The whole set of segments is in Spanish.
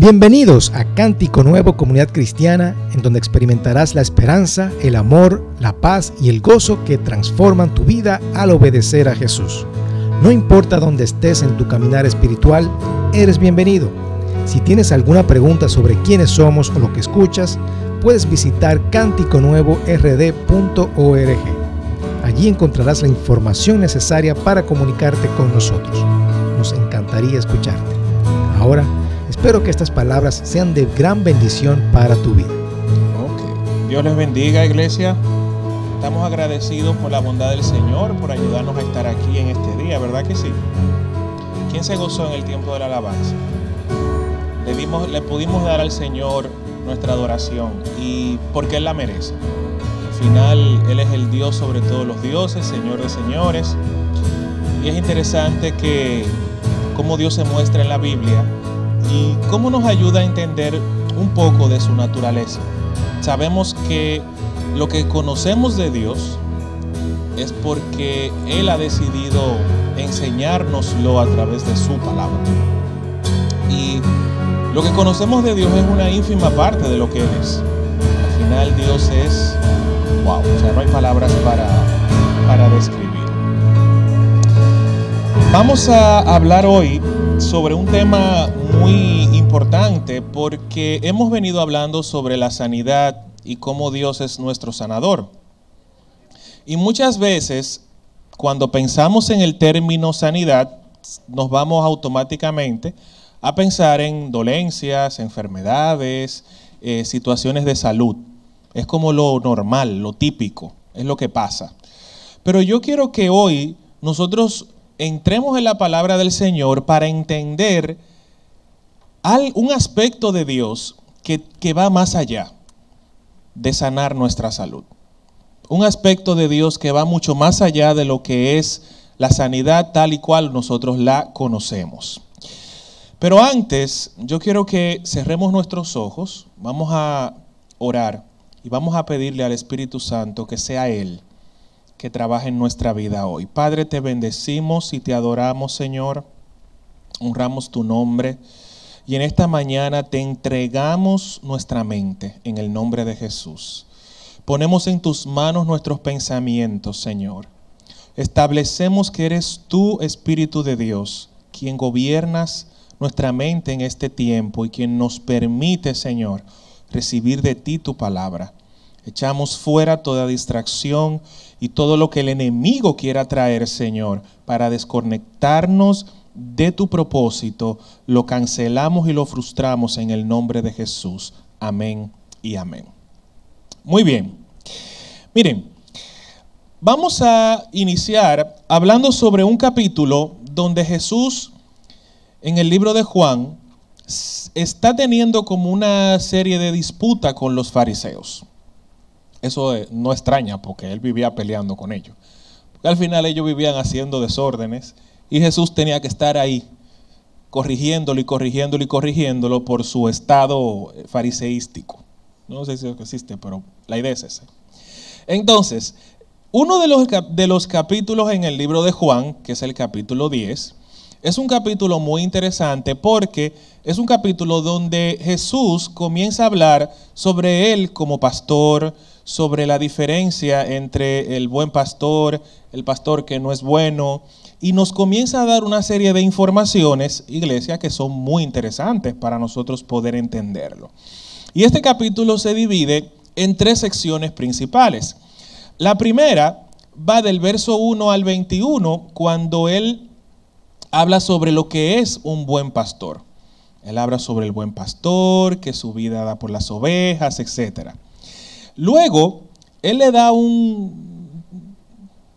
Bienvenidos a Cántico Nuevo Comunidad Cristiana, en donde experimentarás la esperanza, el amor, la paz y el gozo que transforman tu vida al obedecer a Jesús. No importa dónde estés en tu caminar espiritual, eres bienvenido. Si tienes alguna pregunta sobre quiénes somos o lo que escuchas, puedes visitar cánticonuevord.org. Allí encontrarás la información necesaria para comunicarte con nosotros. Nos encantaría escucharte. Ahora, Espero que estas palabras sean de gran bendición para tu vida. Dios les bendiga, iglesia. Estamos agradecidos por la bondad del Señor, por ayudarnos a estar aquí en este día, ¿verdad que sí? ¿Quién se gozó en el tiempo de la alabanza? Le, dimos, le pudimos dar al Señor nuestra adoración y porque Él la merece. Al final, Él es el Dios sobre todos los dioses, Señor de señores. Y es interesante que como Dios se muestra en la Biblia y cómo nos ayuda a entender un poco de su naturaleza. Sabemos que lo que conocemos de Dios es porque Él ha decidido enseñárnoslo a través de su palabra. Y lo que conocemos de Dios es una ínfima parte de lo que Él es. Al final Dios es, wow, o sea, no hay palabras para, para describir. Vamos a hablar hoy sobre un tema muy importante porque hemos venido hablando sobre la sanidad y cómo Dios es nuestro sanador. Y muchas veces cuando pensamos en el término sanidad, nos vamos automáticamente a pensar en dolencias, enfermedades, eh, situaciones de salud. Es como lo normal, lo típico, es lo que pasa. Pero yo quiero que hoy nosotros entremos en la palabra del Señor para entender un aspecto de Dios que, que va más allá de sanar nuestra salud. Un aspecto de Dios que va mucho más allá de lo que es la sanidad tal y cual nosotros la conocemos. Pero antes, yo quiero que cerremos nuestros ojos, vamos a orar y vamos a pedirle al Espíritu Santo que sea Él que trabaje en nuestra vida hoy. Padre, te bendecimos y te adoramos, Señor. Honramos tu nombre. Y en esta mañana te entregamos nuestra mente en el nombre de Jesús. Ponemos en tus manos nuestros pensamientos, Señor. Establecemos que eres tú, Espíritu de Dios, quien gobiernas nuestra mente en este tiempo y quien nos permite, Señor, recibir de ti tu palabra. Echamos fuera toda distracción y todo lo que el enemigo quiera traer, Señor, para desconectarnos de tu propósito, lo cancelamos y lo frustramos en el nombre de Jesús. Amén y amén. Muy bien. Miren, vamos a iniciar hablando sobre un capítulo donde Jesús, en el libro de Juan, está teniendo como una serie de disputa con los fariseos. Eso eh, no extraña porque él vivía peleando con ellos. al final ellos vivían haciendo desórdenes y Jesús tenía que estar ahí corrigiéndolo y corrigiéndolo y corrigiéndolo por su estado eh, fariseístico. No sé si existe, pero la idea es esa. Entonces, uno de los, de los capítulos en el libro de Juan, que es el capítulo 10, es un capítulo muy interesante porque es un capítulo donde Jesús comienza a hablar sobre él como pastor, sobre la diferencia entre el buen pastor, el pastor que no es bueno, y nos comienza a dar una serie de informaciones, iglesia, que son muy interesantes para nosotros poder entenderlo. Y este capítulo se divide en tres secciones principales. La primera va del verso 1 al 21, cuando él habla sobre lo que es un buen pastor. Él habla sobre el buen pastor, que su vida da por las ovejas, etc. Luego, él le da un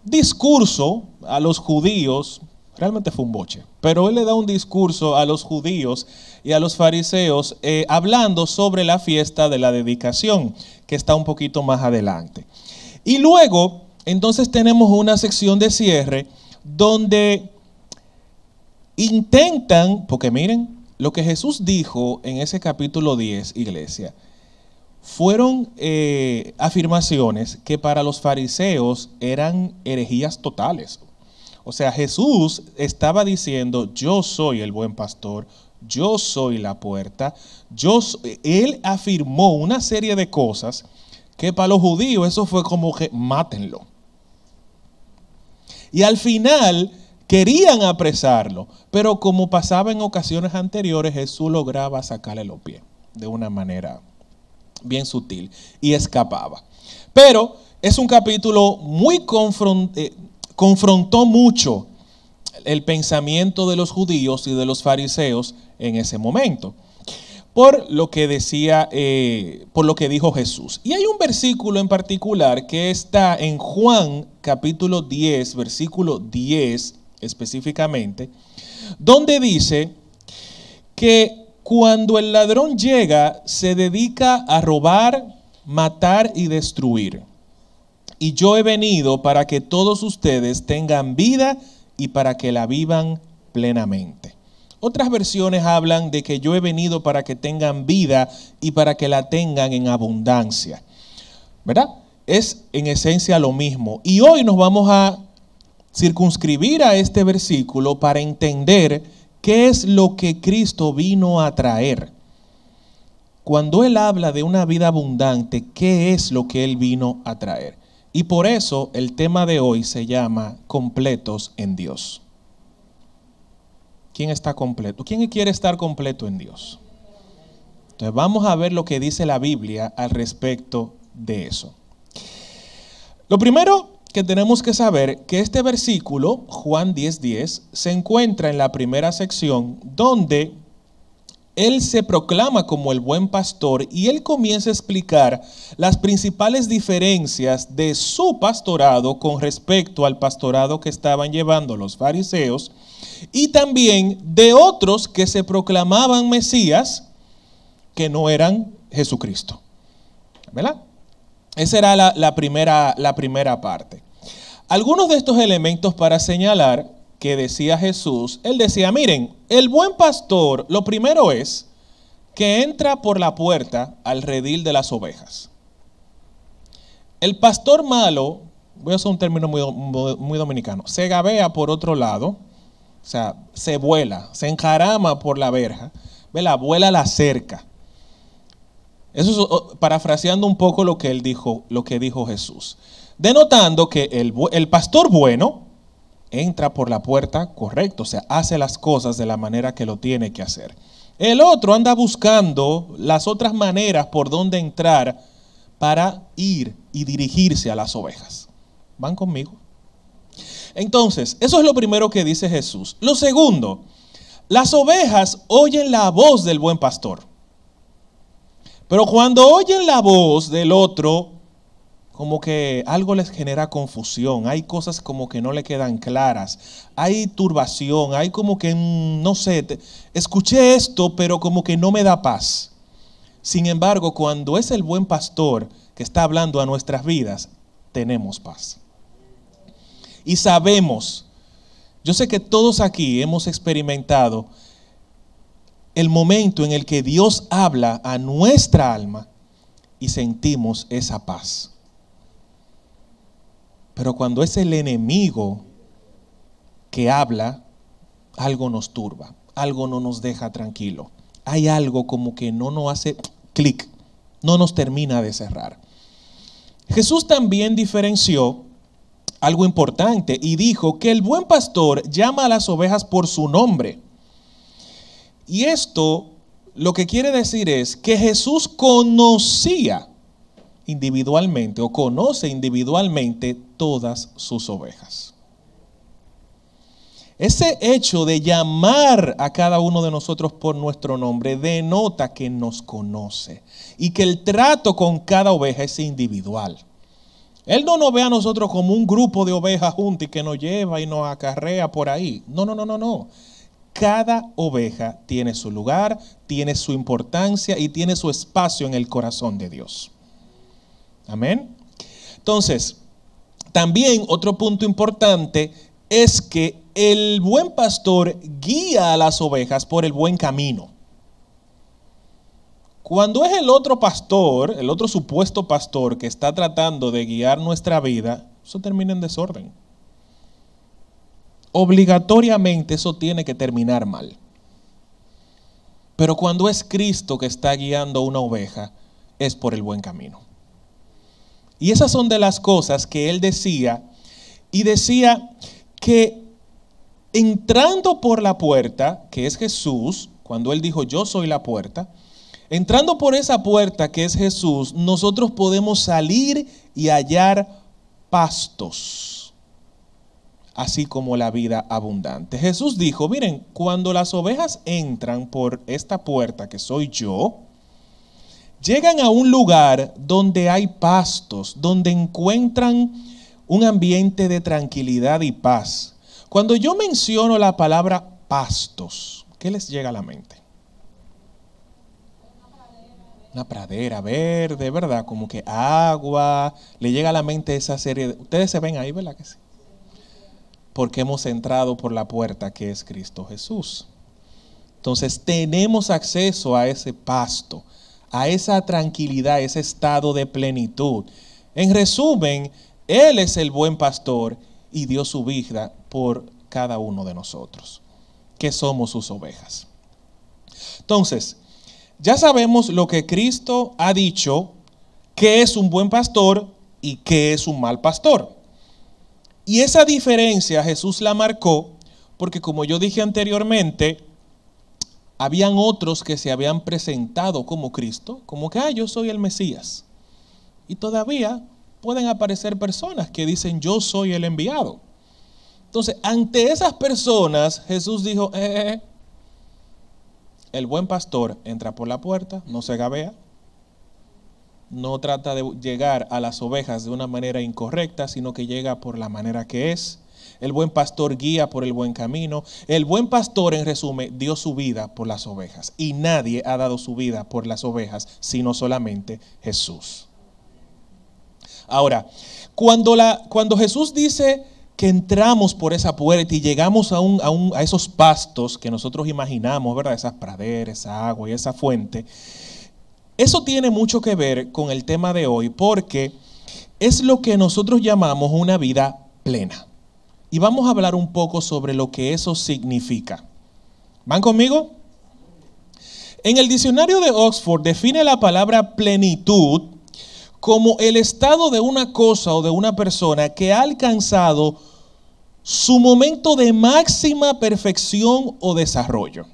discurso a los judíos, realmente fue un boche, pero él le da un discurso a los judíos y a los fariseos eh, hablando sobre la fiesta de la dedicación, que está un poquito más adelante. Y luego, entonces tenemos una sección de cierre donde intentan, porque miren, lo que Jesús dijo en ese capítulo 10, iglesia, fueron eh, afirmaciones que para los fariseos eran herejías totales. O sea, Jesús estaba diciendo, yo soy el buen pastor, yo soy la puerta. Yo, él afirmó una serie de cosas que para los judíos eso fue como que mátenlo. Y al final querían apresarlo, pero como pasaba en ocasiones anteriores, Jesús lograba sacarle los pies de una manera bien sutil y escapaba. Pero es un capítulo muy eh, confrontó mucho el pensamiento de los judíos y de los fariseos en ese momento por lo que decía, eh, por lo que dijo Jesús. Y hay un versículo en particular que está en Juan capítulo 10, versículo 10 específicamente, donde dice que cuando el ladrón llega se dedica a robar, matar y destruir. Y yo he venido para que todos ustedes tengan vida y para que la vivan plenamente. Otras versiones hablan de que yo he venido para que tengan vida y para que la tengan en abundancia. ¿Verdad? Es en esencia lo mismo. Y hoy nos vamos a circunscribir a este versículo para entender qué es lo que Cristo vino a traer. Cuando Él habla de una vida abundante, ¿qué es lo que Él vino a traer? Y por eso el tema de hoy se llama completos en Dios. ¿Quién está completo? ¿Quién quiere estar completo en Dios? Entonces vamos a ver lo que dice la Biblia al respecto de eso. Lo primero que tenemos que saber que este versículo, Juan 10:10, 10, se encuentra en la primera sección donde él se proclama como el buen pastor y él comienza a explicar las principales diferencias de su pastorado con respecto al pastorado que estaban llevando los fariseos y también de otros que se proclamaban Mesías que no eran Jesucristo. ¿Verdad? Esa era la, primera, la primera parte. Algunos de estos elementos para señalar que decía Jesús, él decía, miren, el buen pastor, lo primero es que entra por la puerta al redil de las ovejas. El pastor malo, voy a usar un término muy, muy dominicano, se gabea por otro lado, o sea, se vuela, se enjarama por la verja, la vuela la cerca. Eso es parafraseando un poco lo que él dijo, lo que dijo Jesús. Denotando que el, el pastor bueno entra por la puerta correcta, o sea, hace las cosas de la manera que lo tiene que hacer. El otro anda buscando las otras maneras por donde entrar para ir y dirigirse a las ovejas. ¿Van conmigo? Entonces, eso es lo primero que dice Jesús. Lo segundo, las ovejas oyen la voz del buen pastor. Pero cuando oyen la voz del otro, como que algo les genera confusión, hay cosas como que no le quedan claras, hay turbación, hay como que, mm, no sé, escuché esto, pero como que no me da paz. Sin embargo, cuando es el buen pastor que está hablando a nuestras vidas, tenemos paz. Y sabemos, yo sé que todos aquí hemos experimentado el momento en el que Dios habla a nuestra alma y sentimos esa paz. Pero cuando es el enemigo que habla, algo nos turba, algo no nos deja tranquilo. Hay algo como que no nos hace clic, no nos termina de cerrar. Jesús también diferenció algo importante y dijo que el buen pastor llama a las ovejas por su nombre. Y esto lo que quiere decir es que Jesús conocía individualmente o conoce individualmente todas sus ovejas. Ese hecho de llamar a cada uno de nosotros por nuestro nombre denota que nos conoce y que el trato con cada oveja es individual. Él no nos ve a nosotros como un grupo de ovejas juntas y que nos lleva y nos acarrea por ahí. No, no, no, no, no. Cada oveja tiene su lugar, tiene su importancia y tiene su espacio en el corazón de Dios. Amén. Entonces, también otro punto importante es que el buen pastor guía a las ovejas por el buen camino. Cuando es el otro pastor, el otro supuesto pastor que está tratando de guiar nuestra vida, eso termina en desorden. Obligatoriamente eso tiene que terminar mal. Pero cuando es Cristo que está guiando una oveja, es por el buen camino. Y esas son de las cosas que él decía. Y decía que entrando por la puerta, que es Jesús, cuando él dijo, yo soy la puerta, entrando por esa puerta que es Jesús, nosotros podemos salir y hallar pastos, así como la vida abundante. Jesús dijo, miren, cuando las ovejas entran por esta puerta que soy yo, llegan a un lugar donde hay pastos, donde encuentran un ambiente de tranquilidad y paz. Cuando yo menciono la palabra pastos, ¿qué les llega a la mente? Una pradera verde, ¿verdad? Como que agua, le llega a la mente esa serie de... Ustedes se ven ahí, ¿verdad que sí? Porque hemos entrado por la puerta que es Cristo Jesús. Entonces tenemos acceso a ese pasto a esa tranquilidad, ese estado de plenitud. En resumen, Él es el buen pastor y dio su vida por cada uno de nosotros, que somos sus ovejas. Entonces, ya sabemos lo que Cristo ha dicho, que es un buen pastor y que es un mal pastor. Y esa diferencia Jesús la marcó porque como yo dije anteriormente, habían otros que se habían presentado como Cristo, como que, ah, yo soy el Mesías. Y todavía pueden aparecer personas que dicen, yo soy el enviado. Entonces, ante esas personas, Jesús dijo, eh, eh, eh, el buen pastor entra por la puerta, no se gabea, no trata de llegar a las ovejas de una manera incorrecta, sino que llega por la manera que es el buen pastor guía por el buen camino. El buen pastor, en resumen, dio su vida por las ovejas. Y nadie ha dado su vida por las ovejas, sino solamente Jesús. Ahora, cuando, Jesús dice que entramos por esa puerta y llegamos a, a, a esos pastos que nosotros imaginamos, ¿verdad? Esas praderas, esa agua y esa fuente, eso tiene mucho que ver con el tema de hoy porque es lo que nosotros llamamos una vida plena. Y vamos a hablar un poco sobre lo que eso significa. ¿Van conmigo? En el diccionario de Oxford define la palabra plenitud como el estado de una cosa o de una persona que ha alcanzado su momento de máxima perfección o desarrollo.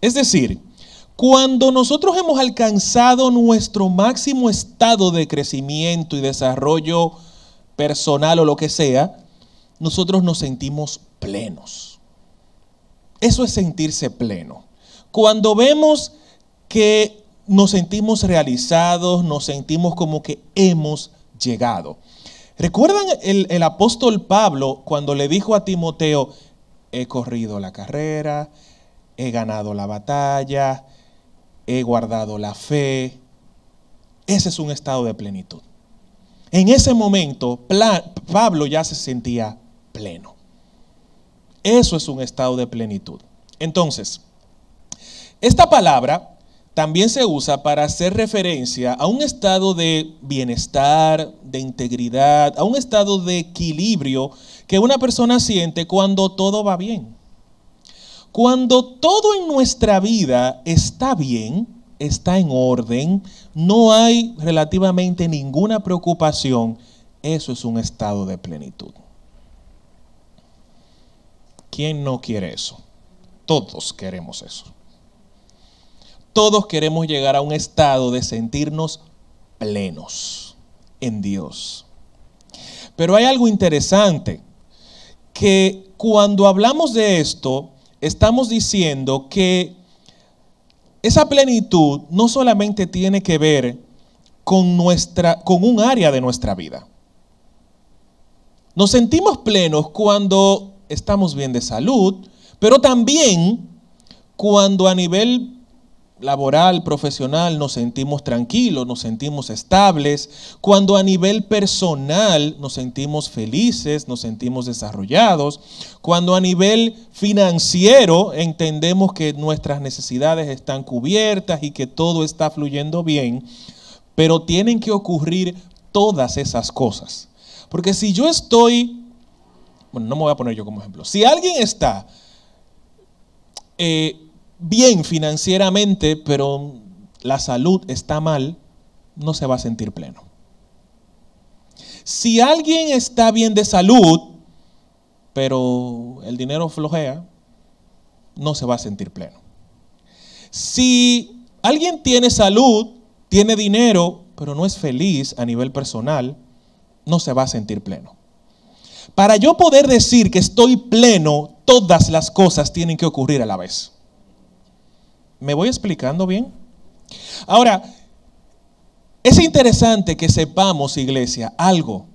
Es decir, cuando nosotros hemos alcanzado nuestro máximo estado de crecimiento y desarrollo personal o lo que sea, nosotros nos sentimos plenos. Eso es sentirse pleno. Cuando vemos que nos sentimos realizados, nos sentimos como que hemos llegado. ¿Recuerdan el, apóstol Pablo cuando le dijo a Timoteo, he corrido la carrera, he ganado la batalla, he guardado la fe? Ese es un estado de plenitud. En ese momento, Pablo ya se sentía pleno. Eso es un estado de plenitud. Entonces, esta palabra también se usa para hacer referencia a un estado de bienestar, de integridad, a un estado de equilibrio que una persona siente cuando todo va bien. Cuando todo en nuestra vida está bien, está en orden, no hay relativamente ninguna preocupación, eso es un estado de plenitud. ¿Quién no quiere eso? Todos queremos eso. Todos queremos llegar a un estado de sentirnos plenos en Dios. Pero hay algo interesante, que cuando hablamos de esto, estamos diciendo que esa plenitud no solamente tiene que ver con, nuestra, con un área de nuestra vida. Nos sentimos plenos cuando estamos bien de salud, pero también cuando a nivel laboral, profesional, nos sentimos tranquilos, nos sentimos estables, cuando a nivel personal nos sentimos felices, nos sentimos desarrollados, cuando a nivel financiero entendemos que nuestras necesidades están cubiertas y que todo está fluyendo bien, pero tienen que ocurrir todas esas cosas. Porque si yo estoy bueno, no me voy a poner yo como ejemplo. Si alguien está eh, bien financieramente, pero la salud está mal, no se va a sentir pleno. Si alguien está bien de salud, pero el dinero flojea, no se va a sentir pleno. Si alguien tiene salud, tiene dinero, pero no es feliz a nivel personal, no se va a sentir pleno. Para yo poder decir que estoy pleno, todas las cosas tienen que ocurrir a la vez. ¿Me voy explicando bien? Ahora, es interesante que sepamos, iglesia, algo.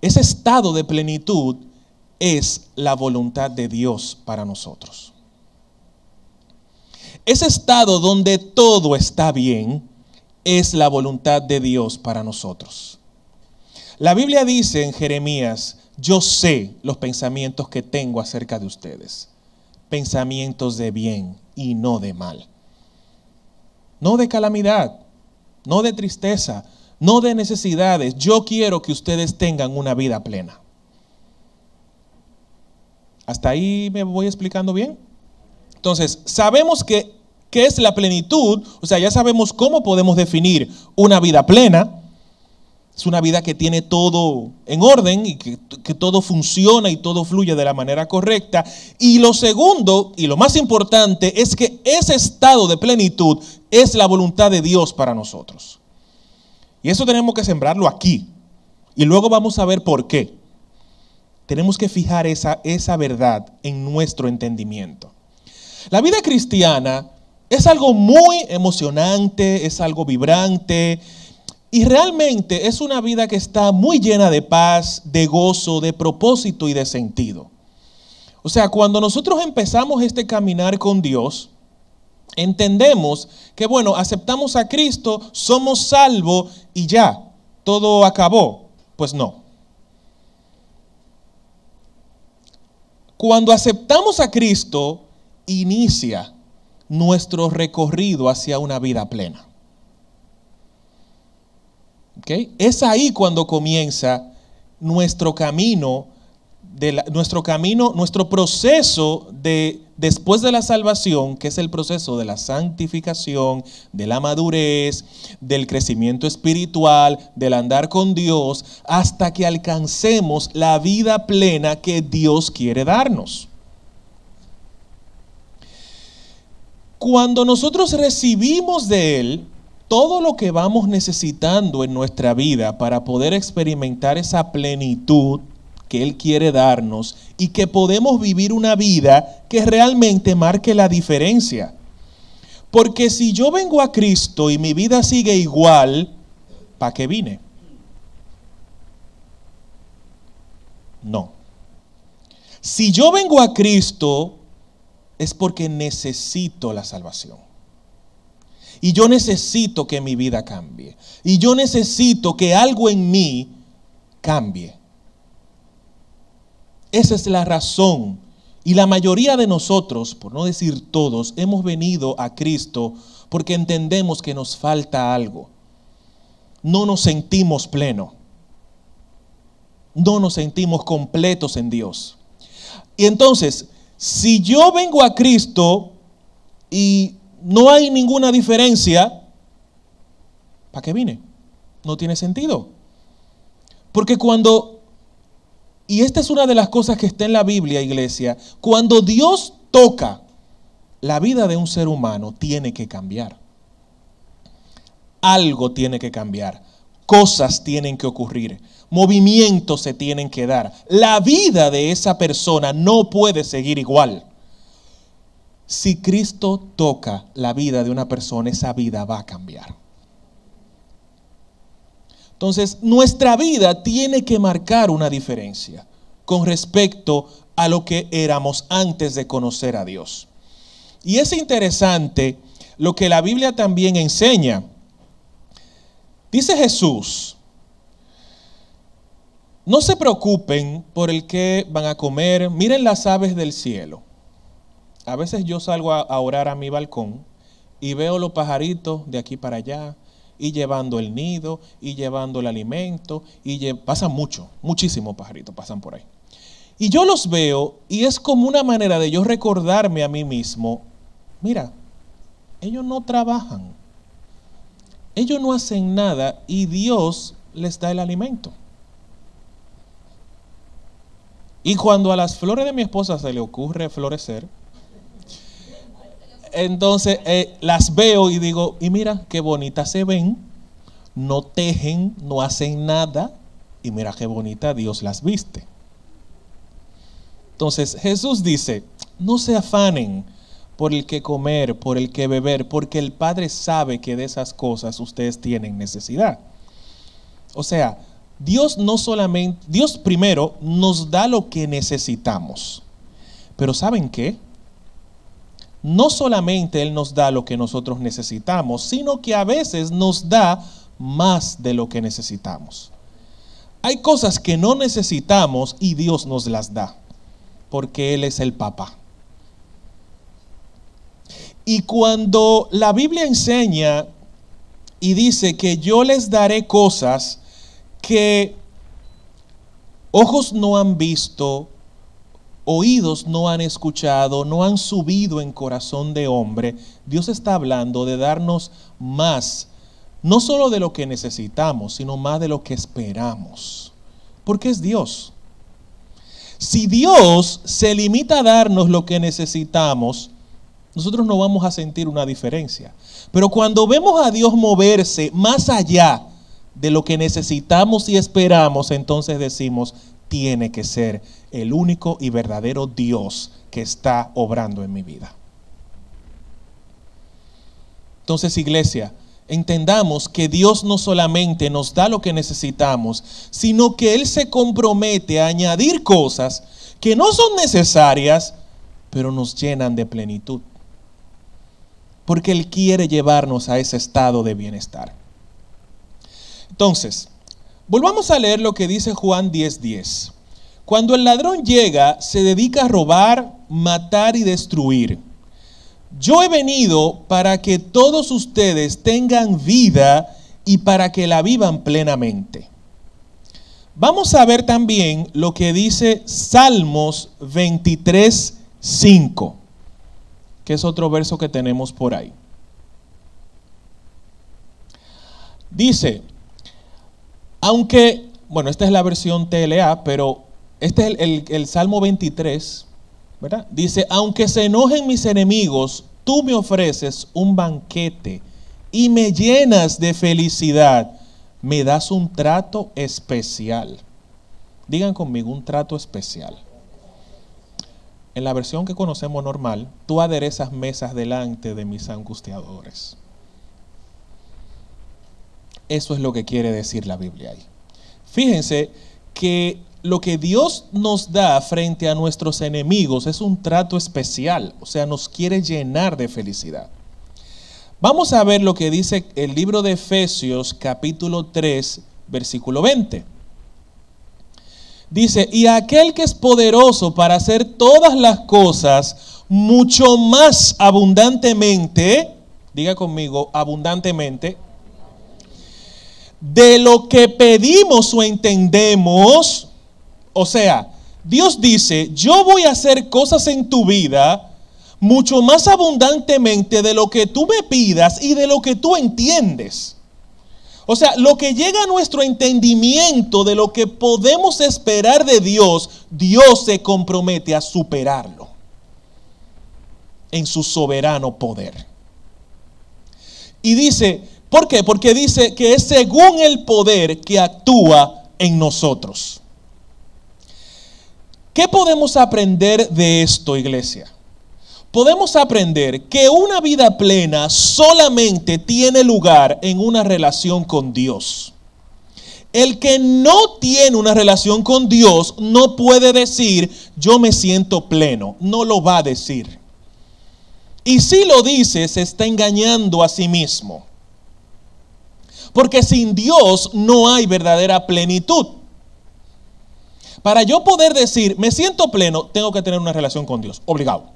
Ese estado de plenitud es la voluntad de Dios para nosotros. Ese estado donde todo está bien es la voluntad de Dios para nosotros. La Biblia dice en Jeremías, yo sé los pensamientos que tengo acerca de ustedes, pensamientos de bien y no de mal. No de calamidad, no de tristeza, no de necesidades. Yo quiero que ustedes tengan una vida plena. ¿Hasta ahí me voy explicando bien? Entonces, sabemos que, qué es la plenitud, o sea, ya sabemos cómo podemos definir una vida plena. Es una vida que tiene todo en orden y que, todo funciona y todo fluye de la manera correcta. Y lo segundo, y lo más importante, es que ese estado de plenitud es la voluntad de Dios para nosotros. Y eso tenemos que sembrarlo aquí. Y luego vamos a ver por qué. Tenemos que fijar esa, esa verdad en nuestro entendimiento. La vida cristiana es algo muy emocionante, es algo vibrante, y realmente es una vida que está muy llena de paz, de gozo, de propósito y de sentido. O sea, cuando nosotros empezamos este caminar con Dios, entendemos que, bueno, aceptamos a Cristo, somos salvos y ya, todo acabó. Pues no. Cuando aceptamos a Cristo, inicia nuestro recorrido hacia una vida plena. Es ahí cuando comienza nuestro camino, nuestro camino, nuestro proceso de después de la salvación, que es el proceso de la santificación, de la madurez, del crecimiento espiritual, del andar con Dios, hasta que alcancemos la vida plena que Dios quiere darnos. Cuando nosotros recibimos de Él, todo lo que vamos necesitando en nuestra vida para poder experimentar esa plenitud que Él quiere darnos y que podemos vivir una vida que realmente marque la diferencia. Porque si yo vengo a Cristo y mi vida sigue igual, ¿para qué vine? No. Si yo vengo a Cristo es porque necesito la salvación. Y yo necesito que mi vida cambie. Y yo necesito que algo en mí cambie. Esa es la razón. Y la mayoría de nosotros, por no decir todos, hemos venido a Cristo porque entendemos que nos falta algo. No nos sentimos pleno. No nos sentimos completos en Dios. Y entonces, si yo vengo a Cristo y no hay ninguna diferencia, ¿para qué vine? No tiene sentido. Porque cuando, y esta es una de las cosas que está en la Biblia, iglesia, cuando Dios toca la vida de un ser humano, tiene que cambiar. Algo tiene que cambiar. Cosas tienen que ocurrir. Movimientos se tienen que dar. La vida de esa persona no puede seguir igual. Si Cristo toca la vida de una persona, esa vida va a cambiar. Entonces, nuestra vida tiene que marcar una diferencia con respecto a lo que éramos antes de conocer a Dios. Y es interesante lo que la Biblia también enseña. Dice Jesús, no se preocupen por el que van a comer, miren las aves del cielo a veces yo salgo a, orar a mi balcón y veo los pajaritos de aquí para allá y llevando el nido y llevando el alimento y pasan mucho, muchísimos pajaritos pasan por ahí. Y yo los veo y es como una manera de yo recordarme a mí mismo mira, ellos no trabajan, ellos no hacen nada y Dios les da el alimento. Y cuando a las flores de mi esposa se le ocurre florecer, entonces eh, las veo y digo, y mira qué bonitas se ven, no tejen, no hacen nada, y mira qué bonita Dios las viste. Entonces Jesús dice, no se afanen por el que comer, por el que beber, porque el Padre sabe que de esas cosas ustedes tienen necesidad. O sea, Dios no solamente, Dios primero nos da lo que necesitamos. Pero ¿saben qué? No solamente Él nos da lo que nosotros necesitamos, sino que a veces nos da más de lo que necesitamos. Hay cosas que no necesitamos y Dios nos las da, porque Él es el papá. Y cuando la Biblia enseña y dice que yo les daré cosas que ojos no han visto, oídos no han escuchado, no han subido en corazón de hombre, Dios está hablando de darnos más, no solo de lo que necesitamos, sino más de lo que esperamos. Porque es Dios. Si Dios se limita a darnos lo que necesitamos, nosotros no vamos a sentir una diferencia. Pero cuando vemos a Dios moverse más allá de lo que necesitamos y esperamos, entonces decimos, tiene que ser el único y verdadero Dios que está obrando en mi vida. Entonces, iglesia, entendamos que Dios no solamente nos da lo que necesitamos, sino que Él se compromete a añadir cosas que no son necesarias, pero nos llenan de plenitud porque Él quiere llevarnos a ese estado de bienestar. Entonces, volvamos a leer lo que dice Juan 10:10. Cuando el ladrón llega, se dedica a robar, matar y destruir. Yo he venido para que todos ustedes tengan vida y para que la vivan plenamente. Vamos a ver también lo que dice Salmos 23:5 que es otro verso que tenemos por ahí. Dice, aunque, bueno, esta es la versión TLA, pero este es el, Salmo 23, ¿verdad? Dice, aunque se enojen mis enemigos, tú me ofreces un banquete y me llenas de felicidad, me das un trato especial. Digan conmigo, un trato especial en la versión que conocemos normal, tú aderezas mesas delante de mis angustiadores. Eso es lo que quiere decir la Biblia ahí. Fíjense que lo que Dios nos da frente a nuestros enemigos es un trato especial, o sea, nos quiere llenar de felicidad. Vamos a ver lo que dice el libro de Efesios capítulo 3, versículo 20. Dice, y aquel que es poderoso para hacer todas las cosas mucho más abundantemente, diga conmigo, abundantemente, de lo que pedimos o entendemos, o sea, Dios dice, yo voy a hacer cosas en tu vida mucho más abundantemente de lo que tú me pidas y de lo que tú entiendes. O sea, lo que llega a nuestro entendimiento de lo que podemos esperar de Dios, Dios se compromete a superarlo en su soberano poder. Y dice, ¿por qué? Porque dice que es según el poder que actúa en nosotros. ¿Qué podemos aprender de esto, iglesia? podemos aprender que una vida plena solamente tiene lugar en una relación con Dios. El que no tiene una relación con Dios no puede decir yo me siento pleno, no lo va a decir. Y si lo dice, se está engañando a sí mismo. Porque sin Dios no hay verdadera plenitud. Para yo poder decir, me siento pleno, tengo que tener una relación con Dios, obligado.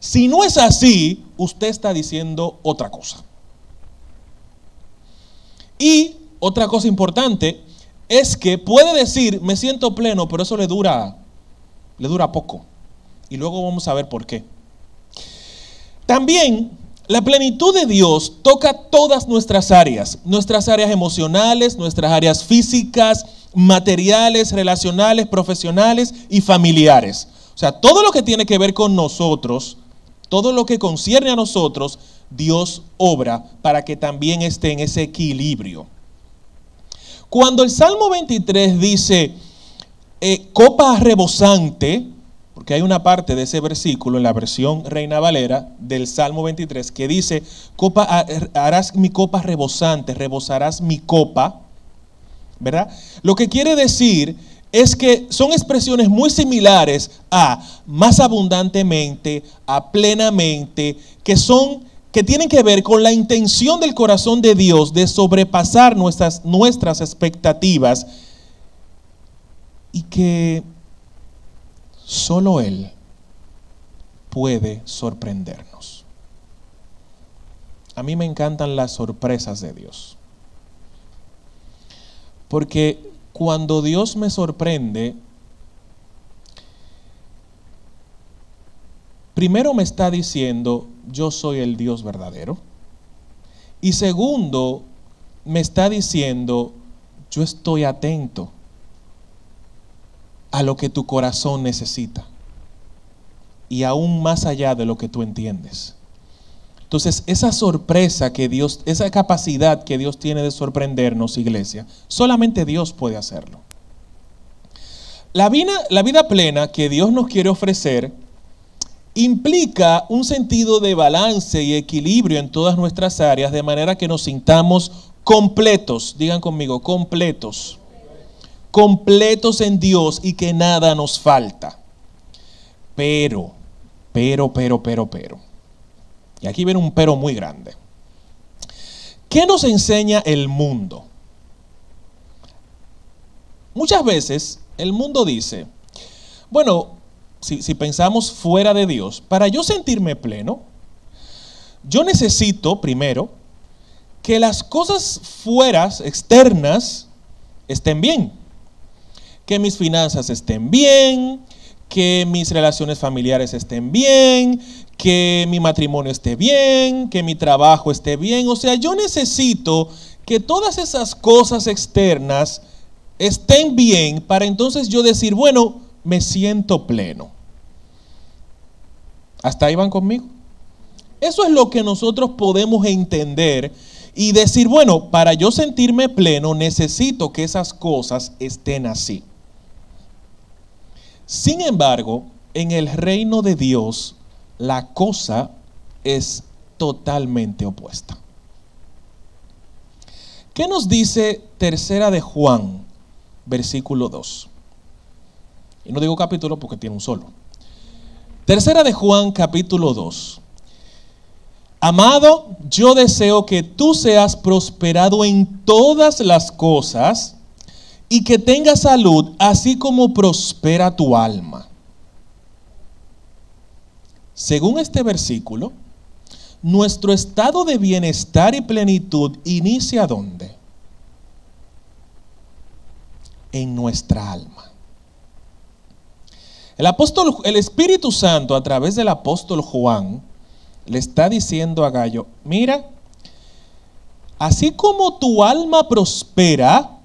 Si no es así, usted está diciendo otra cosa. Y otra cosa importante es que puede decir, me siento pleno, pero eso le dura, le dura poco. Y luego vamos a ver por qué. También la plenitud de Dios toca todas nuestras áreas, nuestras áreas emocionales, nuestras áreas físicas, materiales, relacionales, profesionales y familiares. O sea, todo lo que tiene que ver con nosotros, todo lo que concierne a nosotros, Dios obra para que también esté en ese equilibrio. Cuando el Salmo 23 dice eh, copa rebosante, porque hay una parte de ese versículo en la versión Reina Valera del Salmo 23 que dice, harás mi copa rebosante, rebosarás mi copa, ¿verdad? Lo que quiere decir es que son expresiones muy similares a más abundantemente, a plenamente, que son que tienen que ver con la intención del corazón de Dios de sobrepasar nuestras, nuestras expectativas y que solo Él puede sorprendernos. A mí me encantan las sorpresas de Dios. Porque cuando Dios me sorprende, primero me está diciendo, yo soy el Dios verdadero. Y segundo, me está diciendo, yo estoy atento a lo que tu corazón necesita y aún más allá de lo que tú entiendes. Entonces, esa sorpresa que Dios, esa capacidad que Dios tiene de sorprendernos, iglesia, solamente Dios puede hacerlo. La vida, la vida plena que Dios nos quiere ofrecer implica un sentido de balance y equilibrio en todas nuestras áreas, de manera que nos sintamos completos, digan conmigo, completos completos en Dios y que nada nos falta. Pero, pero, pero, pero, pero. Y aquí viene un pero muy grande. ¿Qué nos enseña el mundo? Muchas veces el mundo dice, bueno, si, pensamos fuera de Dios, para yo sentirme pleno, yo necesito primero que las cosas fueras, externas, estén bien que mis finanzas estén bien, que mis relaciones familiares estén bien, que mi matrimonio esté bien, que mi trabajo esté bien. O sea, yo necesito que todas esas cosas externas estén bien para entonces yo decir, bueno, me siento pleno. ¿Hasta ahí van conmigo? Eso es lo que nosotros podemos entender y decir, bueno, para yo sentirme pleno necesito que esas cosas estén así. Sin embargo, en el reino de Dios, la cosa es totalmente opuesta. ¿Qué nos dice tercera de Juan, versículo 2? Y no digo capítulo porque tiene un solo. Tercera de Juan, capítulo 2. Amado, yo deseo que tú seas prosperado en todas las cosas y que tenga salud, así como prospera tu alma. Según este versículo, nuestro estado de bienestar y plenitud inicia ¿dónde? En nuestra alma. El apóstol, el Espíritu Santo, a través del apóstol Juan, le está diciendo a Gallo: Mira, así como tu alma prospera,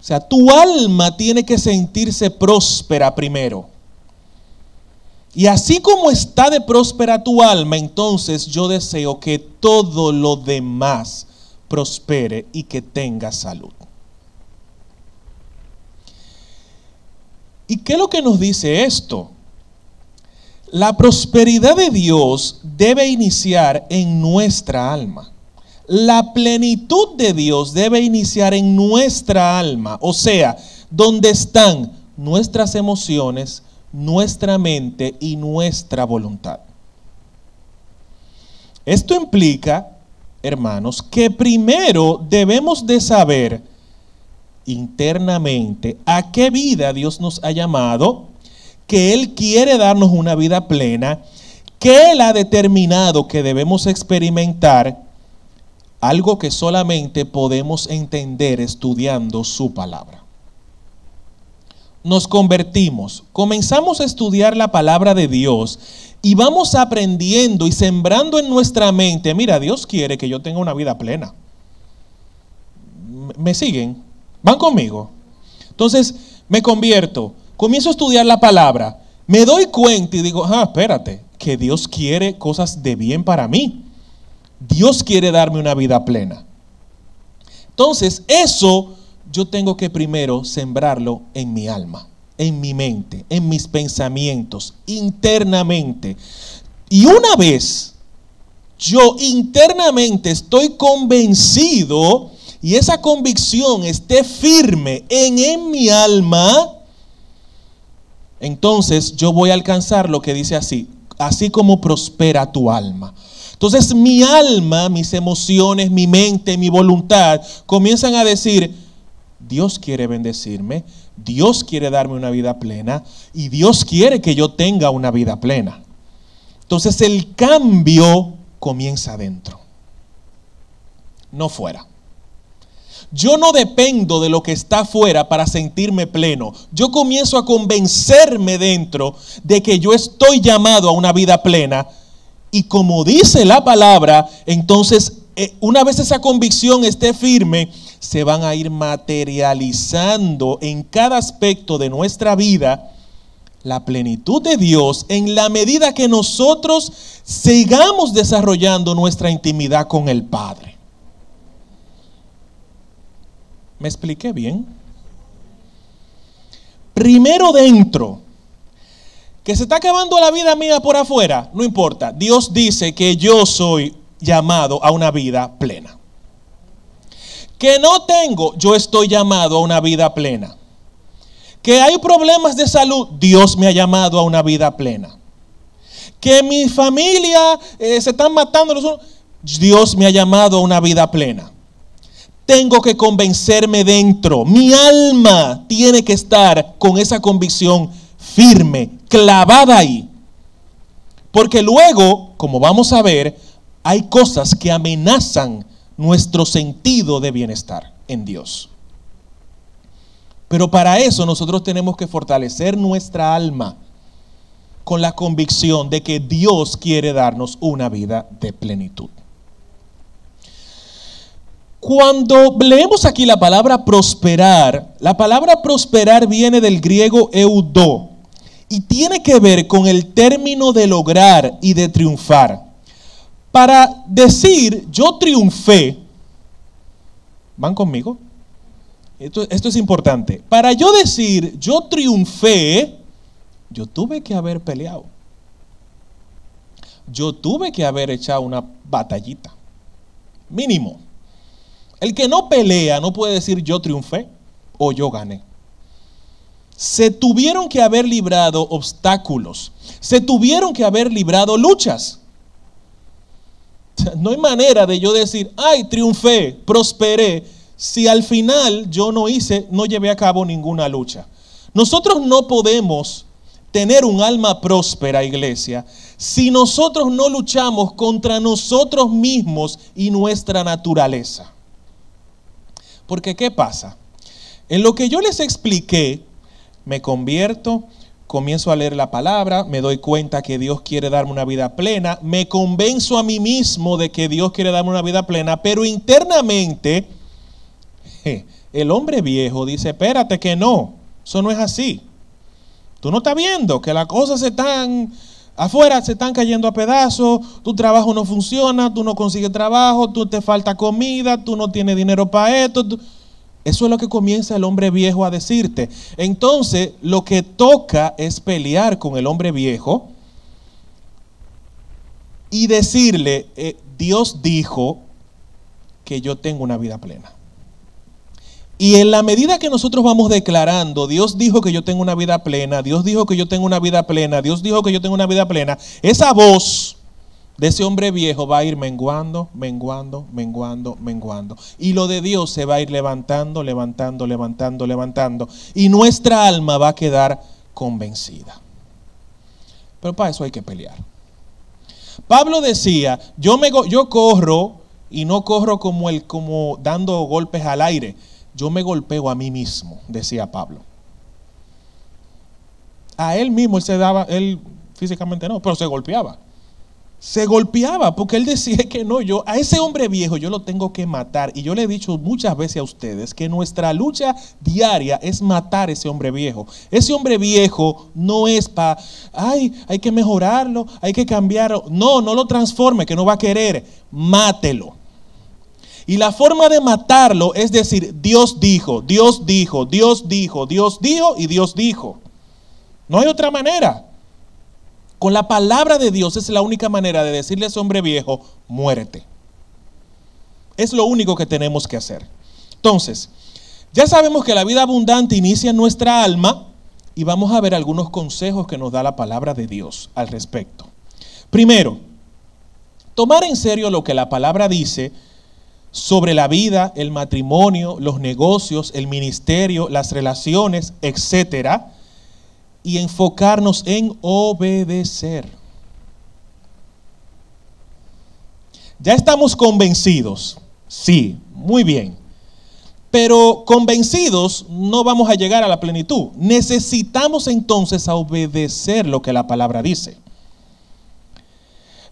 o sea, tu alma tiene que sentirse próspera primero. Y así como está de próspera tu alma, entonces yo deseo que todo lo demás prospere y que tenga salud. ¿Y qué es lo que nos dice esto? La prosperidad de Dios debe iniciar en nuestra alma la plenitud de Dios debe iniciar en nuestra alma, o sea, donde están nuestras emociones, nuestra mente y nuestra voluntad. Esto implica, hermanos, que primero debemos de saber internamente a qué vida Dios nos ha llamado, que Él quiere darnos una vida plena, que Él ha determinado que debemos experimentar algo que solamente podemos entender estudiando su palabra. Nos convertimos, comenzamos a estudiar la palabra de Dios y vamos aprendiendo y sembrando en nuestra mente, mira, Dios quiere que yo tenga una vida plena. ¿Me siguen? ¿Van conmigo? Entonces, me convierto, comienzo a estudiar la palabra, me doy cuenta y digo, ah, espérate, que Dios quiere cosas de bien para mí. Dios quiere darme una vida plena. Entonces, eso yo tengo que primero sembrarlo en mi alma, en mi mente, en mis pensamientos, internamente. Y una vez yo internamente estoy convencido y esa convicción esté firme en, en mi alma, entonces yo voy a alcanzar lo que dice así, así como prospera tu alma. Entonces mi alma, mis emociones, mi mente, mi voluntad comienzan a decir, Dios quiere bendecirme, Dios quiere darme una vida plena y Dios quiere que yo tenga una vida plena. Entonces el cambio comienza adentro, no fuera. Yo no dependo de lo que está afuera para sentirme pleno. Yo comienzo a convencerme dentro de que yo estoy llamado a una vida plena. Y como dice la palabra, entonces eh, una vez esa convicción esté firme, se van a ir materializando en cada aspecto de nuestra vida la plenitud de Dios en la medida que nosotros sigamos desarrollando nuestra intimidad con el Padre. ¿Me expliqué bien? Primero dentro. Que se está acabando la vida mía por afuera, no importa. Dios dice que yo soy llamado a una vida plena. Que no tengo, yo estoy llamado a una vida plena. Que hay problemas de salud, Dios me ha llamado a una vida plena. Que mi familia eh, se están matando, Dios me ha llamado a una vida plena tengo que convencerme dentro. Mi alma tiene que estar con esa convicción firme, clavada ahí. Porque luego, como vamos a ver, hay cosas que amenazan nuestro sentido de bienestar en Dios. Pero para eso nosotros tenemos que fortalecer nuestra alma con la convicción de que Dios quiere darnos una vida de plenitud. Cuando leemos aquí la palabra prosperar, la palabra prosperar viene del griego eudo y tiene que ver con el término de lograr y de triunfar. Para decir yo triunfé, ¿van conmigo? Esto, esto es importante. Para yo decir yo triunfé, yo tuve que haber peleado. Yo tuve que haber echado una batallita. Mínimo. El que no pelea no puede decir yo triunfé o yo gané. Se tuvieron que haber librado obstáculos. Se tuvieron que haber librado luchas. No hay manera de yo decir, ay, triunfé, prosperé, si al final yo no hice, no llevé a cabo ninguna lucha. Nosotros no podemos tener un alma próspera, iglesia, si nosotros no luchamos contra nosotros mismos y nuestra naturaleza. Porque ¿qué pasa? En lo que yo les expliqué, me convierto, comienzo a leer la palabra, me doy cuenta que Dios quiere darme una vida plena, me convenzo a mí mismo de que Dios quiere darme una vida plena, pero internamente el hombre viejo dice, espérate que no, eso no es así. Tú no estás viendo que las cosas se están Afuera se están cayendo a pedazos, tu trabajo no funciona, tú no consigues trabajo, tú te falta comida, tú no tienes dinero para esto. Eso es lo que comienza el hombre viejo a decirte. Entonces, lo que toca es pelear con el hombre viejo y decirle, eh, Dios dijo que yo tengo una vida plena. Y en la medida que nosotros vamos declarando, Dios dijo que yo tengo una vida plena, Dios dijo que yo tengo una vida plena, Dios dijo que yo tengo una vida plena, esa voz de ese hombre viejo va a ir menguando, menguando, menguando, menguando. Y lo de Dios se va a ir levantando, levantando, levantando, levantando. Y nuestra alma va a quedar convencida. Pero para eso hay que pelear. Pablo decía, yo, me, yo corro y no corro como, el, como dando golpes al aire yo me golpeo a mí mismo, decía Pablo. A él mismo él se daba, él físicamente no, pero se golpeaba. Se golpeaba porque él decía que no, yo a ese hombre viejo yo lo tengo que matar. Y yo le he dicho muchas veces a ustedes que nuestra lucha diaria es matar a ese hombre viejo. Ese hombre viejo no es para, ay, hay que mejorarlo, hay que cambiarlo. No, no lo transforme, que no va a querer. Mátelo. Y la forma de matarlo es decir, Dios dijo, Dios dijo, Dios dijo, Dios dijo y Dios dijo. No hay otra manera. Con la palabra de Dios es la única manera de decirle a ese hombre viejo, muérete. Es lo único que tenemos que hacer. Entonces, ya sabemos que la vida abundante inicia en nuestra alma y vamos a ver algunos consejos que nos da la palabra de Dios al respecto. Primero, tomar en serio lo que la palabra dice sobre la vida, el matrimonio, los negocios, el ministerio, las relaciones, etcétera y enfocarnos en obedecer. Ya estamos convencidos, sí, muy bien. Pero convencidos no vamos a llegar a la plenitud. Necesitamos entonces obedecer lo que la palabra dice.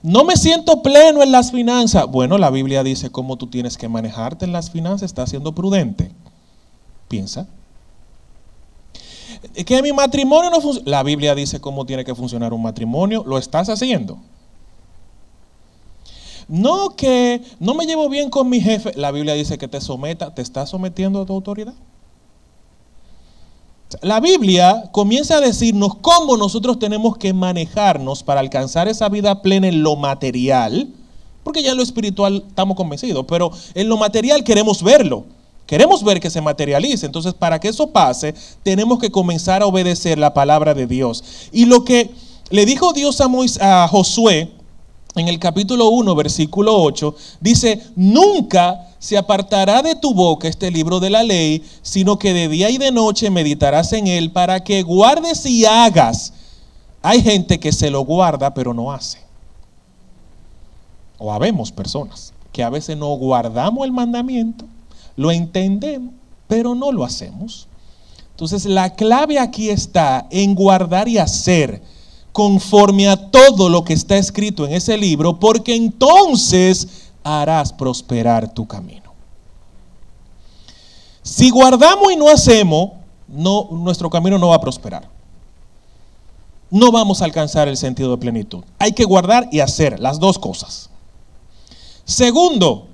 No me siento pleno en las finanzas. Bueno, la Biblia dice cómo tú tienes que manejarte en las finanzas. Estás siendo prudente. Piensa que mi matrimonio no funciona. La Biblia dice cómo tiene que funcionar un matrimonio. ¿Lo estás haciendo? No que no me llevo bien con mi jefe. La Biblia dice que te someta. ¿Te estás sometiendo a tu autoridad? La Biblia comienza a decirnos cómo nosotros tenemos que manejarnos para alcanzar esa vida plena en lo material, porque ya en lo espiritual estamos convencidos, pero en lo material queremos verlo. Queremos ver que se materialice. Entonces, para que eso pase, tenemos que comenzar a obedecer la palabra de Dios. Y lo que le dijo Dios a, a Josué en el capítulo 1, versículo 8, dice, nunca se apartará de tu boca este libro de la ley, sino que de día y de noche meditarás en él para que guardes y hagas. Hay gente que se lo guarda pero no hace. O habemos personas que a veces no guardamos el mandamiento lo entendemos, pero no lo hacemos. Entonces la clave aquí está en guardar y hacer conforme a todo lo que está escrito en ese libro, porque entonces harás prosperar tu camino. Si guardamos y no hacemos, no, nuestro camino no va a prosperar. No vamos a alcanzar el sentido de plenitud. Hay que guardar y hacer las dos cosas. Segundo,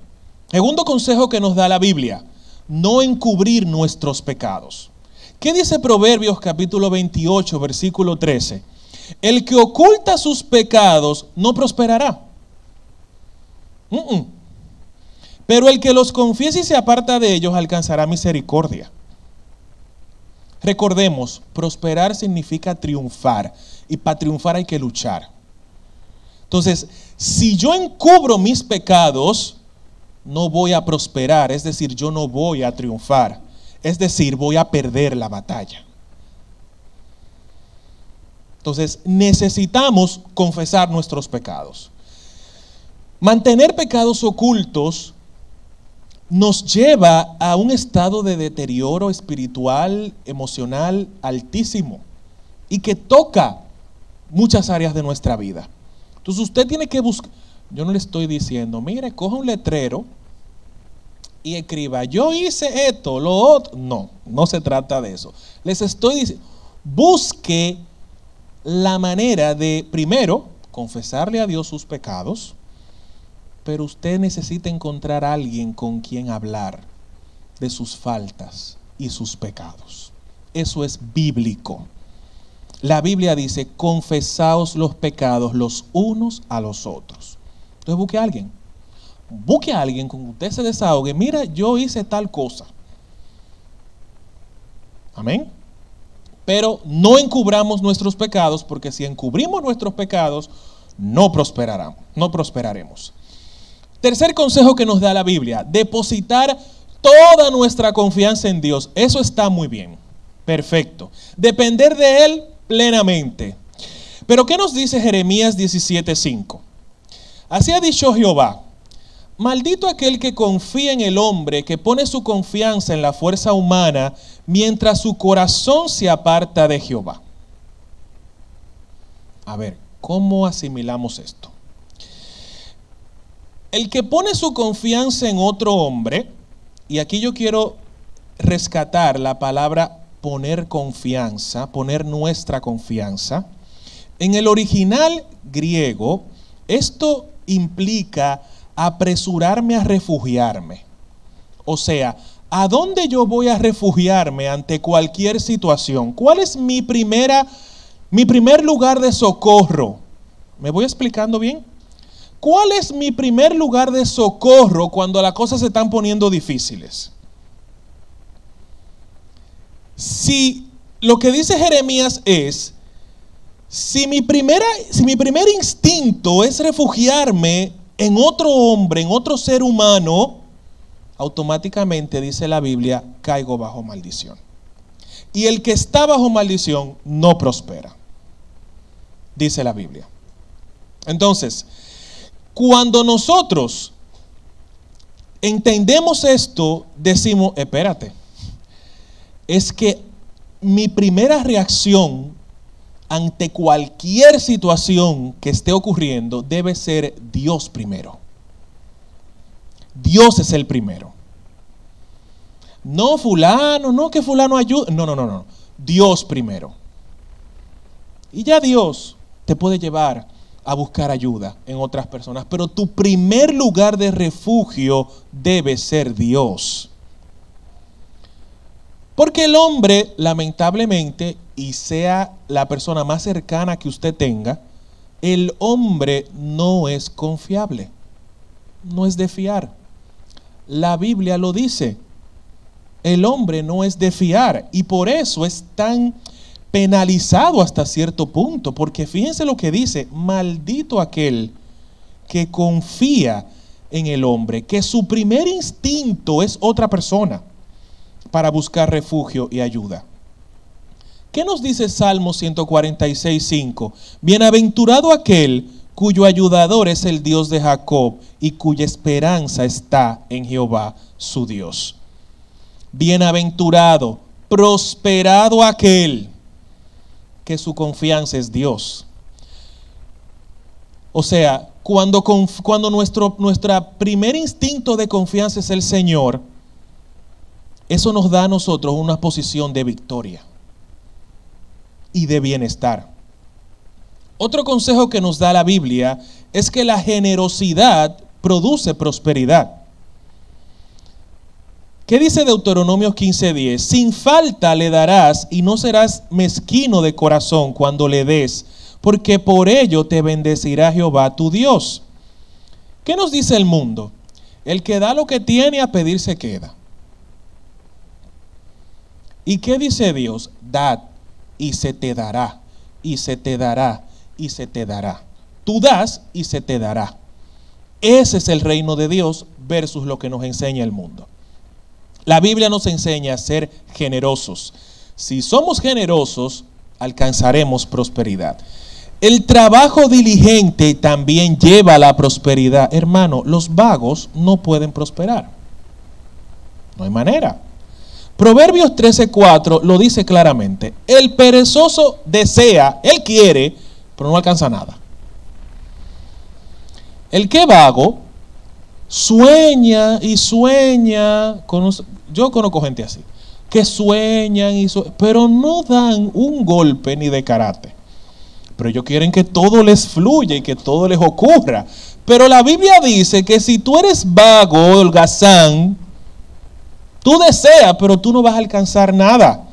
Segundo consejo que nos da la Biblia, no encubrir nuestros pecados. ¿Qué dice Proverbios capítulo 28, versículo 13? El que oculta sus pecados no prosperará. Pero el que los confiesa y se aparta de ellos alcanzará misericordia. Recordemos, prosperar significa triunfar y para triunfar hay que luchar. Entonces, si yo encubro mis pecados, no voy a prosperar, es decir, yo no voy a triunfar, es decir, voy a perder la batalla. Entonces, necesitamos confesar nuestros pecados. Mantener pecados ocultos nos lleva a un estado de deterioro espiritual, emocional altísimo y que toca muchas áreas de nuestra vida. Entonces usted tiene que buscar, yo no le estoy diciendo, mire, coja un letrero y escriba, yo hice esto, lo otro. No, no se trata de eso. Les estoy diciendo, busque la manera de, primero, confesarle a Dios sus pecados, pero usted necesita encontrar a alguien con quien hablar de sus faltas y sus pecados. Eso es bíblico. La Biblia dice, confesaos los pecados los unos a los otros. Entonces busque a alguien busque a alguien con usted se desahogue, mira, yo hice tal cosa. Amén. Pero no encubramos nuestros pecados, porque si encubrimos nuestros pecados, no prosperarán, no prosperaremos. Tercer consejo que nos da la Biblia, depositar toda nuestra confianza en Dios. Eso está muy bien. Perfecto. Depender de Él plenamente. Pero ¿qué nos dice Jeremías 17:5? Así ha dicho Jehová, Maldito aquel que confía en el hombre, que pone su confianza en la fuerza humana, mientras su corazón se aparta de Jehová. A ver, ¿cómo asimilamos esto? El que pone su confianza en otro hombre, y aquí yo quiero rescatar la palabra poner confianza, poner nuestra confianza. En el original griego, esto implica apresurarme a refugiarme. O sea, ¿a dónde yo voy a refugiarme ante cualquier situación? ¿Cuál es mi primera mi primer lugar de socorro? ¿Me voy explicando bien? ¿Cuál es mi primer lugar de socorro cuando las cosas se están poniendo difíciles? Si lo que dice Jeremías es, si mi, primera, si mi primer instinto es refugiarme en otro hombre, en otro ser humano, automáticamente dice la Biblia, caigo bajo maldición. Y el que está bajo maldición no prospera, dice la Biblia. Entonces, cuando nosotros entendemos esto, decimos, espérate, es que mi primera reacción ante cualquier situación que esté ocurriendo debe ser Dios primero. Dios es el primero. No fulano, no que fulano ayude. No, no, no, no. Dios primero. Y ya Dios te puede llevar a buscar ayuda en otras personas. Pero tu primer lugar de refugio debe ser Dios. Porque el hombre, lamentablemente, y sea la persona más cercana que usted tenga, el hombre no es confiable, no es de fiar. La Biblia lo dice. El hombre no es de fiar y por eso es tan penalizado hasta cierto punto, porque fíjense lo que dice, maldito aquel que confía en el hombre, que su primer instinto es otra persona para buscar refugio y ayuda. ¿Qué nos dice Salmo 146, 5? Bienaventurado aquel cuyo ayudador es el Dios de Jacob y cuya esperanza está en Jehová su Dios. Bienaventurado, prosperado aquel que su confianza es Dios. O sea, cuando, cuando nuestro nuestra primer instinto de confianza es el Señor, eso nos da a nosotros una posición de victoria y de bienestar. Otro consejo que nos da la Biblia es que la generosidad produce prosperidad. ¿Qué dice Deuteronomio 15:10? Sin falta le darás y no serás mezquino de corazón cuando le des, porque por ello te bendecirá Jehová tu Dios. ¿Qué nos dice el mundo? El que da lo que tiene a pedir se queda. ¿Y qué dice Dios? Dad y se te dará, y se te dará, y se te dará. Tú das y se te dará. Ese es el reino de Dios versus lo que nos enseña el mundo. La Biblia nos enseña a ser generosos. Si somos generosos, alcanzaremos prosperidad. El trabajo diligente también lleva a la prosperidad. Hermano, los vagos no pueden prosperar. No hay manera. Proverbios 13:4 lo dice claramente. El perezoso desea, él quiere, pero no alcanza nada. El que vago sueña y sueña. yo conozco gente así, que sueñan y pero no dan un golpe ni de karate. Pero ellos quieren que todo les fluya y que todo les ocurra. Pero la Biblia dice que si tú eres vago, holgazán, Tú deseas, pero tú no vas a alcanzar nada.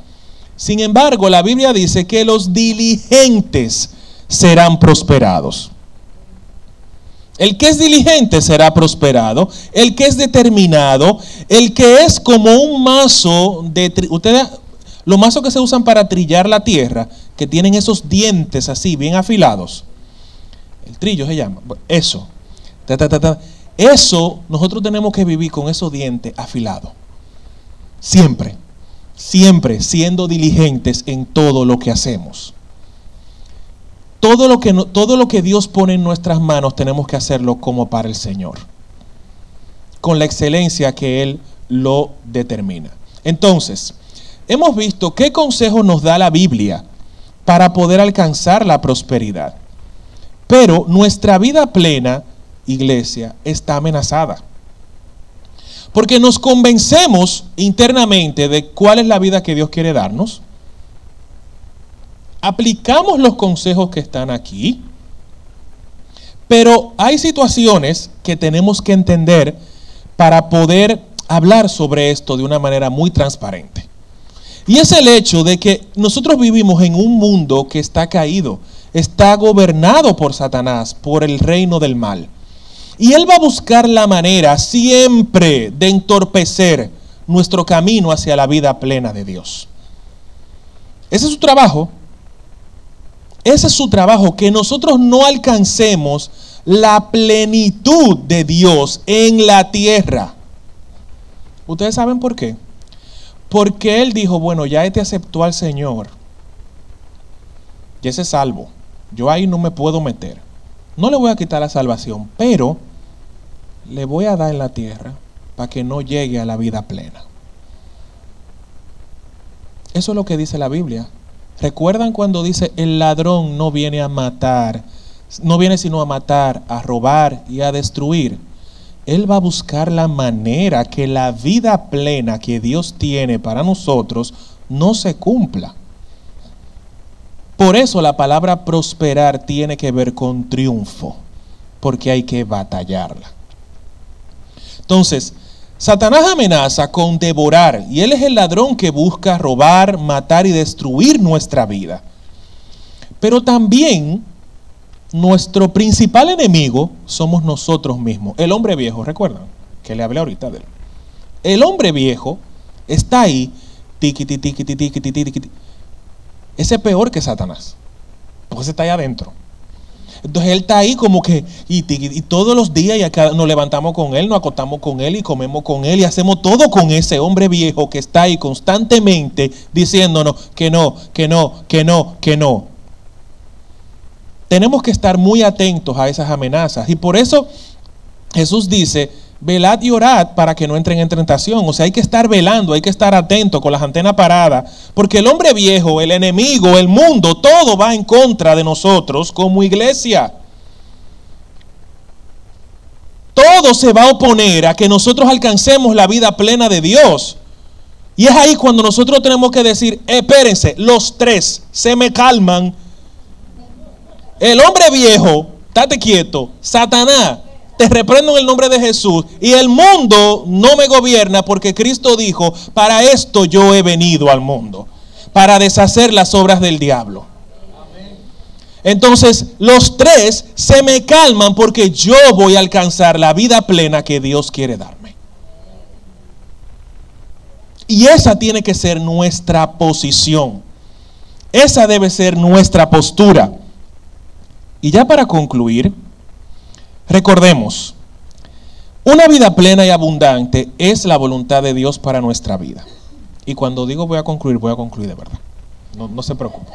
Sin embargo, la Biblia dice que los diligentes serán prosperados. El que es diligente será prosperado. El que es determinado, el que es como un mazo de... Ustedes, los mazos que se usan para trillar la tierra, que tienen esos dientes así, bien afilados. El trillo se llama. Eso. Eso nosotros tenemos que vivir con esos dientes afilados. Siempre, siempre siendo diligentes en todo lo que hacemos. Todo lo que, todo lo que Dios pone en nuestras manos tenemos que hacerlo como para el Señor, con la excelencia que Él lo determina. Entonces, hemos visto qué consejo nos da la Biblia para poder alcanzar la prosperidad. Pero nuestra vida plena, iglesia, está amenazada. Porque nos convencemos internamente de cuál es la vida que Dios quiere darnos. Aplicamos los consejos que están aquí. Pero hay situaciones que tenemos que entender para poder hablar sobre esto de una manera muy transparente. Y es el hecho de que nosotros vivimos en un mundo que está caído, está gobernado por Satanás, por el reino del mal. Y él va a buscar la manera siempre de entorpecer nuestro camino hacia la vida plena de Dios. Ese es su trabajo. Ese es su trabajo, que nosotros no alcancemos la plenitud de Dios en la tierra. ¿Ustedes saben por qué? Porque él dijo, bueno, ya te aceptó al Señor. Y ese es salvo. Yo ahí no me puedo meter. No le voy a quitar la salvación, pero le voy a dar en la tierra para que no llegue a la vida plena. Eso es lo que dice la Biblia. ¿Recuerdan cuando dice el ladrón no viene a matar, no viene sino a matar, a robar y a destruir? Él va a buscar la manera que la vida plena que Dios tiene para nosotros no se cumpla. Por eso la palabra prosperar tiene que ver con triunfo, porque hay que batallarla. Entonces, Satanás amenaza con devorar, y él es el ladrón que busca robar, matar y destruir nuestra vida. Pero también nuestro principal enemigo somos nosotros mismos. El hombre viejo, recuerdan que le hablé ahorita de él. El hombre viejo está ahí, tiquiti, tiquiti, tiquiti, tiquiti. Ese es peor que Satanás, porque ese está ahí adentro. Entonces él está ahí como que, y, todos los días y acá nos levantamos con él, nos acostamos con él y comemos con él y hacemos todo con ese hombre viejo que está ahí constantemente diciéndonos que no, que no, que no, que no tenemos que estar muy atentos a esas amenazas. Y por eso Jesús dice, velad y orad para que no entren en tentación. O sea, hay que estar velando, hay que estar atento con las antenas paradas, porque el hombre viejo, el enemigo, el mundo, todo va en contra de nosotros como iglesia. Todo se va a oponer a que nosotros alcancemos la vida plena de Dios. Y es ahí cuando nosotros tenemos que decir, espérense, los tres se me calman el hombre viejo, estate quieto, Satanás, te reprendo en el nombre de Jesús y el mundo no me gobierna porque Cristo dijo, para esto yo he venido al mundo, para deshacer las obras del diablo. Entonces los tres se me calman porque yo voy a alcanzar la vida plena que Dios quiere darme. Y esa tiene que ser nuestra posición. Esa debe ser nuestra postura. Y ya para concluir, recordemos, una vida plena y abundante es la voluntad de Dios para nuestra vida. Y cuando digo voy a concluir, voy a concluir de verdad. No, se preocupe.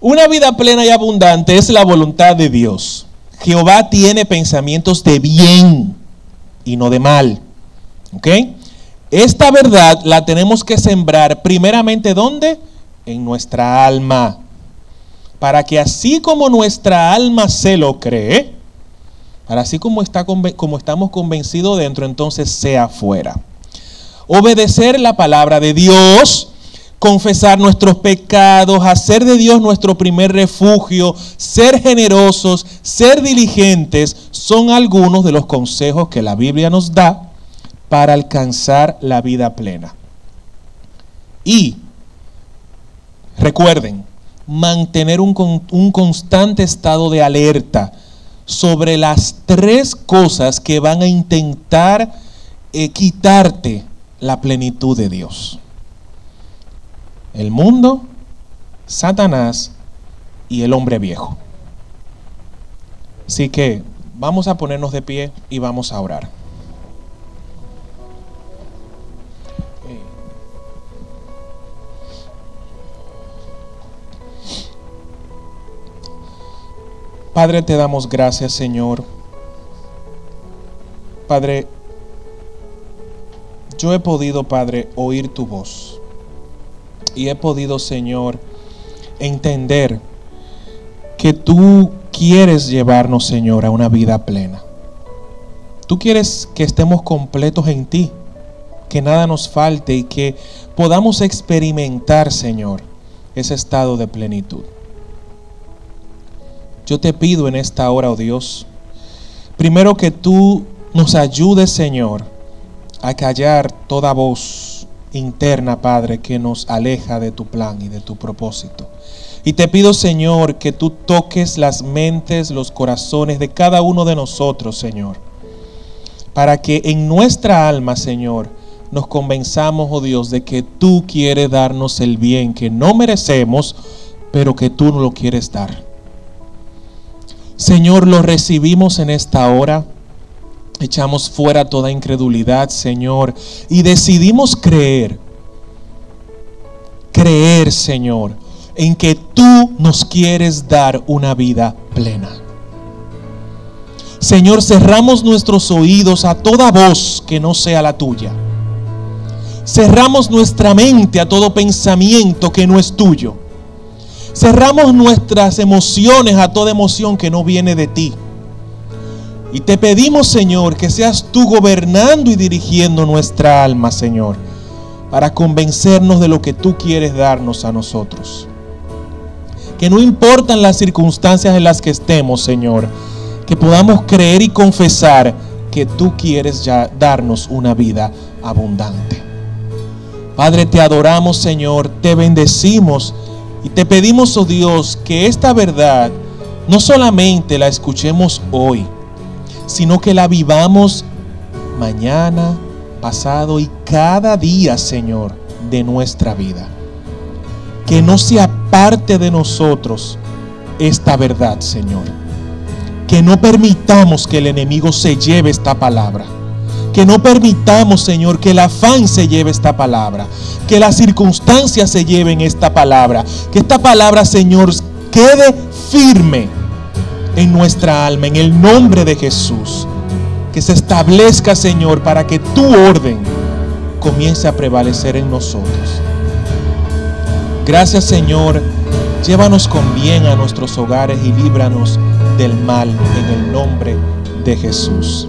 Una vida plena y abundante es la voluntad de Dios. Jehová tiene pensamientos de bien y no de mal. ¿Ok? Esta verdad la tenemos que sembrar primeramente ¿dónde? En nuestra alma para que así como nuestra alma se lo cree, para así como, está, como estamos convencidos dentro, entonces sea afuera. Obedecer la palabra de Dios, confesar nuestros pecados, hacer de Dios nuestro primer refugio, ser generosos, ser diligentes, son algunos de los consejos que la Biblia nos da para alcanzar la vida plena. Y recuerden, mantener un, constante estado de alerta sobre las tres cosas que van a intentar eh, quitarte la plenitud de Dios. El mundo, Satanás y el hombre viejo. Así que vamos a ponernos de pie y vamos a orar. Padre, te damos gracias, Señor. Padre, yo he podido, Padre, oír tu voz. Y he podido, Señor, entender que tú quieres llevarnos, Señor, a una vida plena. Tú quieres que estemos completos en ti, que nada nos falte y que podamos experimentar, Señor, ese estado de plenitud. Yo te pido en esta hora, oh Dios, primero que tú nos ayudes, Señor, a callar toda voz interna, Padre, que nos aleja de tu plan y de tu propósito. Y te pido, Señor, que tú toques las mentes, los corazones de cada uno de nosotros, Señor, para que en nuestra alma, Señor, nos convenzamos, oh Dios, de que tú quieres darnos el bien que no merecemos, pero que tú no lo quieres dar. Señor, lo recibimos en esta hora. Echamos fuera toda incredulidad, Señor, y decidimos creer. Creer, Señor, en que tú nos quieres dar una vida plena. Señor, cerramos nuestros oídos a toda voz que no sea la tuya. Cerramos nuestra mente a todo pensamiento que no es tuyo. Cerramos nuestras emociones a toda emoción que no viene de ti. Y te pedimos, Señor, que seas tú gobernando y dirigiendo nuestra alma, Señor, para convencernos de lo que tú quieres darnos a nosotros. Que no importan las circunstancias en las que estemos, Señor, que podamos creer y confesar que tú quieres ya darnos una vida abundante. Padre, te adoramos, Señor, te bendecimos y te pedimos, oh Dios, que esta verdad no solamente la escuchemos hoy, sino que la vivamos mañana, pasado y cada día, Señor, de nuestra vida. Que no se aparte de nosotros esta verdad, Señor. Que no permitamos que el enemigo se lleve esta palabra que no permitamos, Señor, que el afán se lleve esta palabra, que las circunstancias se lleven esta palabra, que esta palabra, Señor, quede firme en nuestra alma, en el nombre de Jesús. Que se establezca, Señor, para que tu orden comience a prevalecer en nosotros. Gracias, Señor. Llévanos con bien a nuestros hogares y líbranos del mal en el nombre de Jesús.